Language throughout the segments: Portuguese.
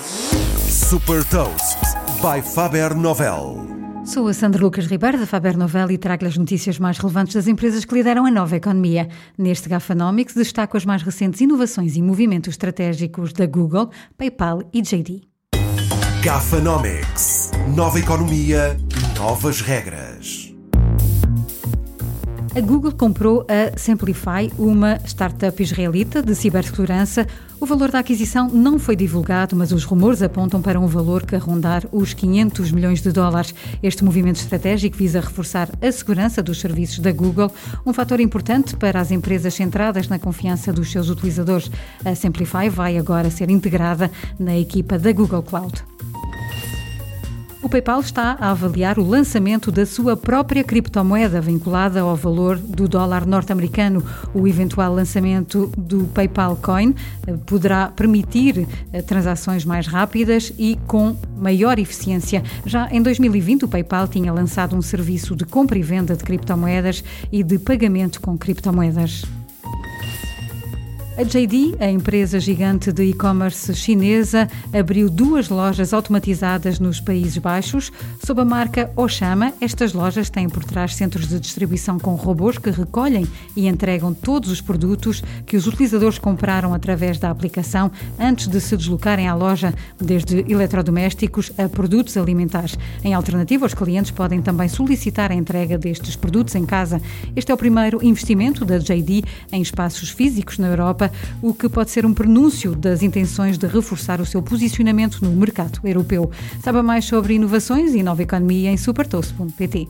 Super Toast by Faber Novel. Sou a Sandra Lucas Ribeiro da Faber Novel e trago as notícias mais relevantes das empresas que lideram a nova economia. Neste Gafanomics destaco as mais recentes inovações e movimentos estratégicos da Google, PayPal e JD. Gafanomics. Nova economia, novas regras. A Google comprou a Simplify, uma startup israelita de cibersegurança. O valor da aquisição não foi divulgado, mas os rumores apontam para um valor que rondar os 500 milhões de dólares. Este movimento estratégico visa reforçar a segurança dos serviços da Google, um fator importante para as empresas centradas na confiança dos seus utilizadores. A Simplify vai agora ser integrada na equipa da Google Cloud. O PayPal está a avaliar o lançamento da sua própria criptomoeda vinculada ao valor do dólar norte-americano. O eventual lançamento do PayPal Coin eh, poderá permitir eh, transações mais rápidas e com maior eficiência. Já em 2020, o PayPal tinha lançado um serviço de compra e venda de criptomoedas e de pagamento com criptomoedas. A JD, a empresa gigante de e-commerce chinesa, abriu duas lojas automatizadas nos Países Baixos sob a marca Oshama. Estas lojas têm por trás centros de distribuição com robôs que recolhem e entregam todos os produtos que os utilizadores compraram através da aplicação antes de se deslocarem à loja, desde eletrodomésticos a produtos alimentares. Em alternativa, os clientes podem também solicitar a entrega destes produtos em casa. Este é o primeiro investimento da JD em espaços físicos na Europa Europa, o que pode ser um prenúncio das intenções de reforçar o seu posicionamento no mercado europeu. Saiba mais sobre inovações e nova economia em supertoast.pt.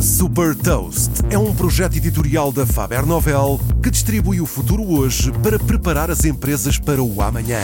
Super Toast é um projeto editorial da Faber Novel que distribui o futuro hoje para preparar as empresas para o amanhã.